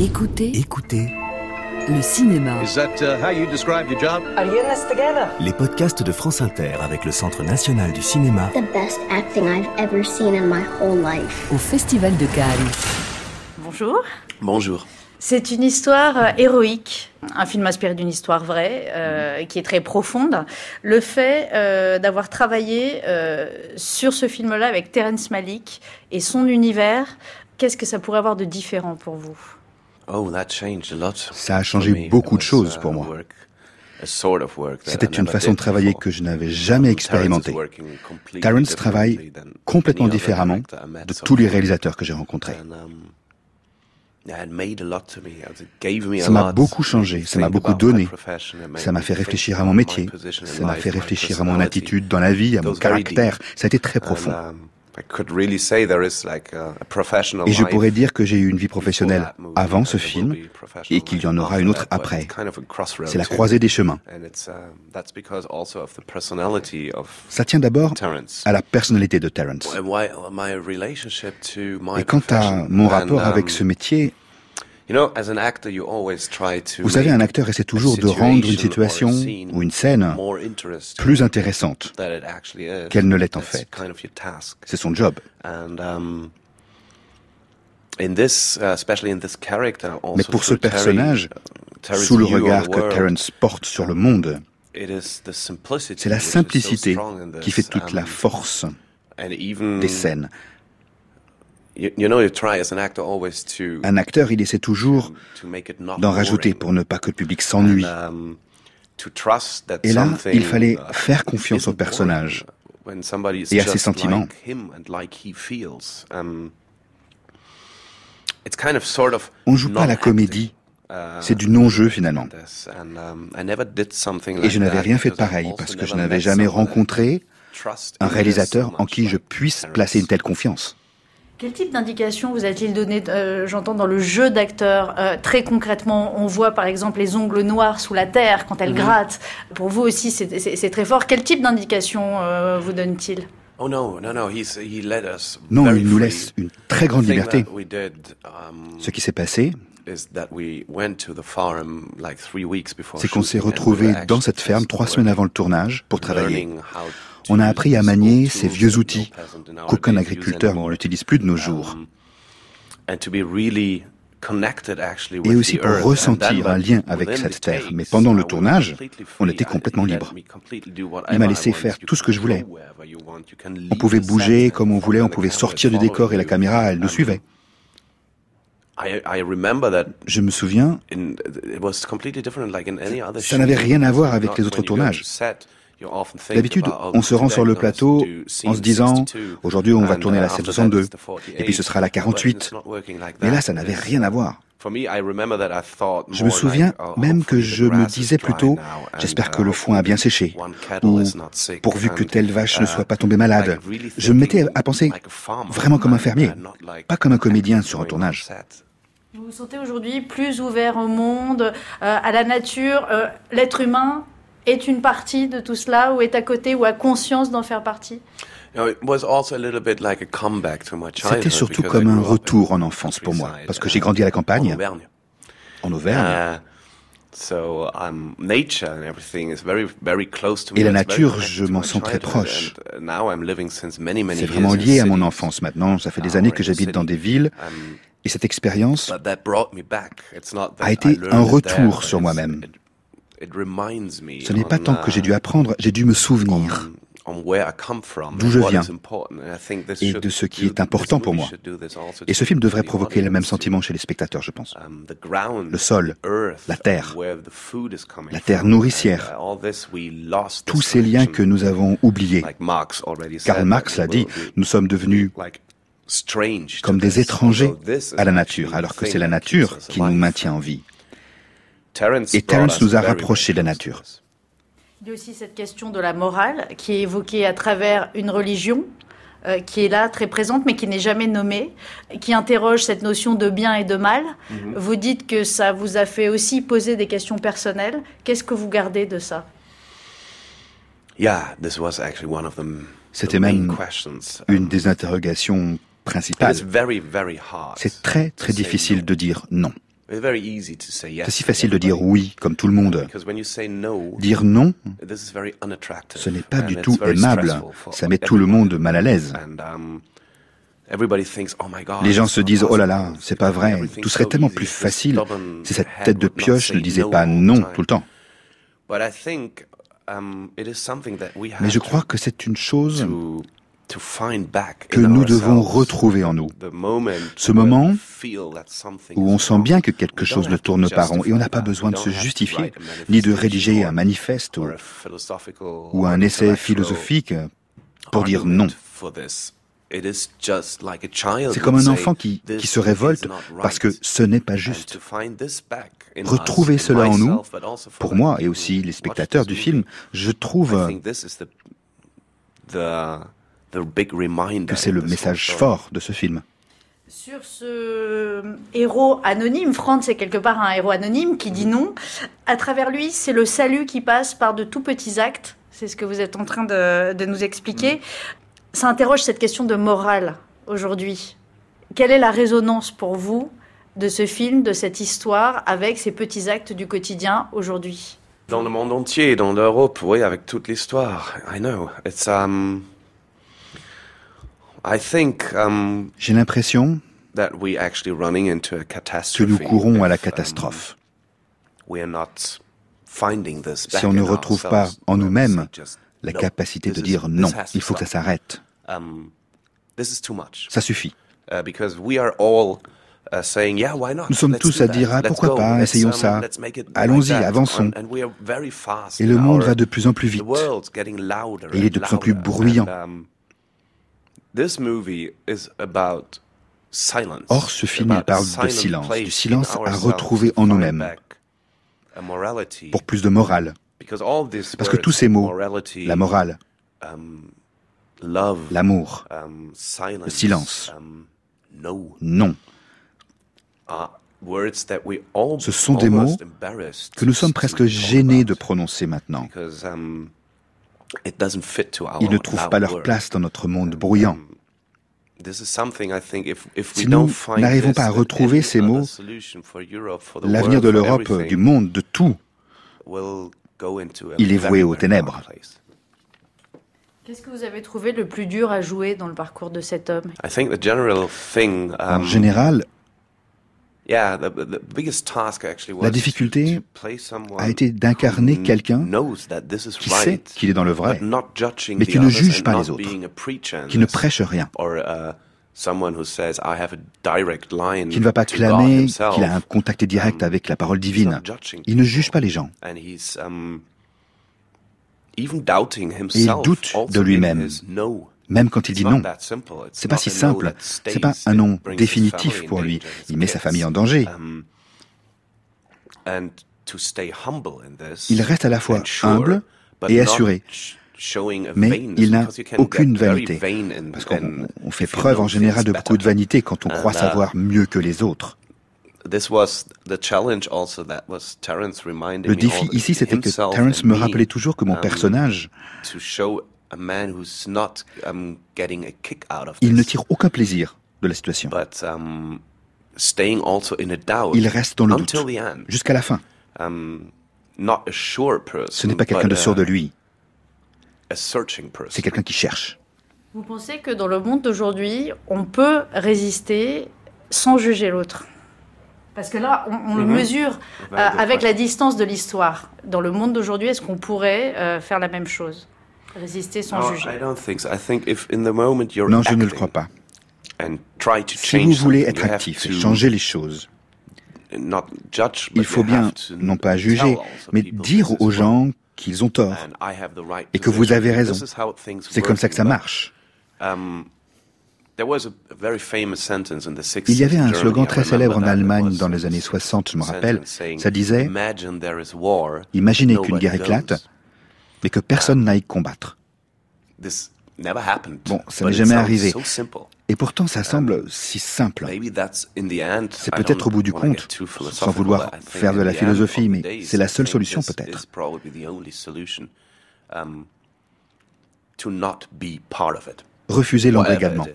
Écoutez, Écoutez le cinéma. Is that uh, how you describe your job? Are you in this together? les podcasts de France Inter avec le Centre national du cinéma the best acting I've ever seen in my whole life. Au Festival de Cannes. Bonjour. Bonjour. C'est une histoire euh, héroïque, un film inspiré d'une histoire vraie, euh, qui est très profonde. Le fait euh, d'avoir travaillé euh, sur ce film-là avec Terrence Malick et son univers, qu'est-ce que ça pourrait avoir de différent pour vous? Ça a changé beaucoup de choses uh, pour moi. C'était une façon de travailler que je n'avais jamais Um, expérimentée. Terrence travaille complètement différemment de tous les réalisateurs que j'ai rencontrés. Um, Ça m'a beaucoup changé, ça m'a beaucoup donné. Ça m'a fait réfléchir à mon métier, ça m'a fait réfléchir à mon attitude dans la vie, à mon caractère. Ça a été très profond. I could really say there is like a, a professional Et je pourrais dire que j'ai eu une vie professionnelle avant ce film et qu'il y en aura une autre après. C'est la croisée des chemins. Um, Ça tient d'abord à la personnalité de my Et quant à mon rapport avec um, ce métier, vous savez, un acteur essaie toujours de rendre une situation ou une scène plus intéressante qu'elle ne l'est en fait. C'est son job. Um, uh, Mais pour ce personnage, uh, sous le regard que world, Terrence porte sur le monde, c'est la simplicité qui fait toute la um, force des scènes. Un acteur, il essaie toujours d'en rajouter pour ne pas que le public s'ennuie. Um, Et là, il fallait uh, faire confiance au personnage is et à ses sentiments. Um, On joue pas la comédie, Uh, c'est du non-jeu finalement. um, Et je n'avais rien fait de pareil parce que je n'avais jamais rencontré un réalisateur en qui je puisse placer une telle confiance. Quel type d'indication vous a-t-il donné, euh, j'entends, dans le jeu d'acteur Euh, Très concrètement, on voit par exemple les ongles noirs sous la terre quand elle gratte. Pour vous aussi, c'est- très fort. Quel type d'indication euh, vous donne-t-il? Oh no, no, no. He's, he let us Non, very il nous laisse une très grande liberté. that we did, um, Ce qui s'est passé, is that we went to the farm like three weeks before c'est qu'on s'est were dans cette ferme trois semaines avant le tournage pour travailler. On a appris à manier ces vieux outils qu'aucun agriculteur n'utilise plus de nos jours. Um, Et aussi pour ressentir un lien avec cette terre. Mais pendant le tournage, on était complètement libre. Il m'a laissé faire tout ce que je voulais. On pouvait bouger comme on voulait, on pouvait sortir du décor et la caméra, elle nous Um, suivait. Je me souviens, Ça n'avait rien à voir avec les autres tournages. D'habitude, on se rend sur le plateau en se disant 62, aujourd'hui on va tourner uh, la after scène that, 62 it's the 48. et puis ce sera la But 48. it's not working like Mais là ça n'avait rien à voir. Je me souviens oh, même que je me disais plutôt j'espère que uh, le foin a bien séché ou pourvu que telle vache ne uh, soit pas tombée malade. Je me mettais à penser vraiment comme un fermier, uh, pas comme un comédien sur un tournage. Vous vous sentez aujourd'hui plus ouvert au monde, euh, à la nature euh, L'être humain est une partie de tout cela ou est à côté ou a conscience d'en faire partie? You know, it was also a little bit like a comeback to my C'était childhood surtout comme un retour en enfance pour moi, parce que j'ai grandi à la campagne, en Auvergne, so nature and everything is very, very close to me. Et la nature, je m'en my sens très proche. and, uh, now I'm living since many, many c'est years vraiment lié à mon enfance maintenant. Ça fait des Now années que in j'habite dans cities. des villes Um, et cette expérience but that brought me back. It's not that a I été un retour sur moi-même. Ce n'est pas tant que j'ai dû uh, apprendre, j'ai dû me souvenir d'où je viens et de ce qui est important pour moi. Et ce film devrait provoquer le même sentiment chez les spectateurs, je pense. um, Le sol, la terre, la terre nourricière, uh, tous ces liens que nous avons oubliés. Karl Marx l'a dit, nous sommes devenus comme des étrangers à la nature, alors que c'est la nature qui nous maintient en vie. Terence Et Terence us nous a rapprochés de la nature. this. Il y a aussi cette question de la morale qui est évoquée à travers une religion euh, qui est là, très présente, mais qui n'est jamais nommée, qui interroge cette notion de bien et de mal. Vous dites que ça vous a fait aussi poser des questions personnelles. Qu'est-ce que vous gardez de ça? Yeah, this was actually one of them. C'était même une des interrogations principales. C'est très to très say difficile no. de dire non. C'est si facile de dire oui, comme tout le monde. Because when you say no, Dire non, ce n'est pas du tout aimable. Ça met tout le monde mal à l'aise. Um, oh Les gens se disent, oh là là, c'est pas vrai, tout serait tellement plus facile si cette tête de pioche ne disait pas non tout le temps. But I think, um, it is something that we have Mais je crois que c'est une chose que nous devons retrouver en nous. Ce moment we feel that something où on sent bien que quelque We chose ne tourne pas rond et on n'a pas justify besoin de se justifier, ni de rédiger un or- manifeste ou, un essai philosophique pour dire non. for this. It is just like a child C'est comme un enfant qui, "This qui se is révolte not parce que right." ce n'est pas juste. to find this back in us, Retrouver cela en nous, Pour moi et aussi les spectateurs du film, je trouve que c'est le message fort de ce film. Sur ce héros anonyme, Franz est quelque part un héros anonyme qui dit non. À travers lui, c'est le salut qui passe par de tout petits actes. C'est ce que vous êtes en train de, de nous expliquer. Ça interroge cette question de morale aujourd'hui. Quelle est la résonance pour vous de ce film, de cette histoire, avec ces petits actes du quotidien aujourd'hui? Dans le monde entier, dans l'Europe, oui, avec toute l'histoire. I know. It's um. I think um J'ai l'impression that we actually running into a que nous courons à la um, catastrophe. Si on ne retrouve pas en nous-mêmes La capacité de dire non, il faut que ça s'arrête. Um. Ça suffit. Uh, because we are all uh, saying, yeah, why not? Nous sommes tous à dire, ah, pourquoi pas, essayons ça. Allons-y, avançons. Et le monde va de plus en plus vite. Et il est de plus en plus bruyant. And, um, this movie is about silence. Or, ce film, il parle de silence, du silence à retrouver en nous-mêmes. Pour plus de morale. Parce que tous ces mots, la morale, um, l'amour, um, silence, le silence. um, no, non, Ce sont des mots que nous sommes presque gênés de prononcer maintenant. Ils ne trouvent pas leur place dans notre monde bruyant. We Si nous n'arrivons pas à retrouver ces mots, L'avenir de l'Europe, du monde, de tout, il est voué aux ténèbres. Qu'est-ce que vous avez trouvé le plus dur à jouer dans le parcours de cet homme? En um, général, La difficulté a été d'incarner quelqu'un qui sait qu'il est dans le vrai, mais qui ne juge pas les autres, qui ne prêche rien, uh, qui ne va pas clamer qu'il a un contact direct Um, avec la parole divine. Il ne juge pas les gens. Um, Et il doute de lui-même. Même quand il dit non. C'est pas si simple. C'est pas un non définitif pour lui. Il met sa famille en danger. Um, Il reste à la fois humble et assuré. Mais il n'a aucune vanité. Parce qu'on fait preuve en général de beaucoup de vanité quand on croit uh, savoir mieux que les autres. Le défi ici, c'était que Terence me, rappelait toujours que mon um, personnage, to show a man who's not um, getting a kick out of il ne tire aucun plaisir de la situation. but um, staying also in a doubt Il reste dans le doute until the end. jusqu'à la fin. Um, not a sure person, Ce n'est pas quelqu'un but de sûr de a, lui, a searching person. c'est quelqu'un qui cherche. Vous pensez que dans le monde d'aujourd'hui, on peut résister sans juger l'autre? Parce que là, on, on le Mhm. mesure euh, avec la distance de l'histoire. Dans le monde d'aujourd'hui, est-ce qu'on pourrait euh, faire la même chose? Résister sans No, juger I don't think so. I think if in the moment you're Non, je ne le crois pas. Si vous voulez être actif et changer les choses, il faut bien, non pas juger, mais dire aux gens qu'ils ont tort. And I have the right Et que vous avez raison. C'est comme ça que ça marche. Um, there was a a very famous sentence in the 60s Il y avait un slogan très célèbre en Allemagne dans les années 60, je me rappelle. Ça disait Imagine there is war, Imaginez qu'une guerre éclate. Mais que personne n'aille combattre. Bon, ça n'est jamais arrivé. Et pourtant, ça semble si simple. Maybe that's in the end. C'est peut-être au bout du compte, sans vouloir faire de la philosophie, mais c'est la seule solution peut-être. Refuser l'embrigadement,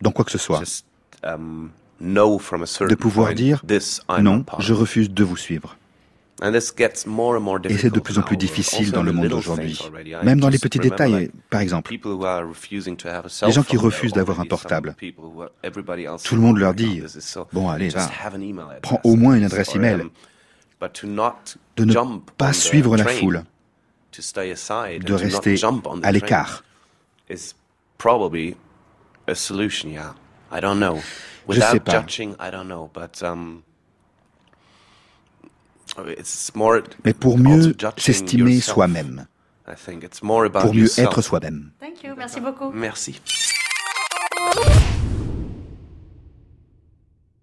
dans quoi que ce soit. Um, de pouvoir dire non, je of." refuse de vous suivre. Et c'est de plus en plus difficile dans le monde d'aujourd'hui. Même dans les petits détails, par exemple. Les gens qui refusent d'avoir un portable. Tout le monde leur "Oh, dit, bon, allez, just va, have an email address." prends au moins une adresse email. but to not De ne pas suivre la foule, to stay aside de rester à l'écart. is probably a solution, yeah. I don't know. Je sais Without pas. judging, I don't know, but um, it's more Mais pour mieux s'estimer soi-même, I think it's more about pour mieux être soi-même. Thank you, merci beaucoup. Merci.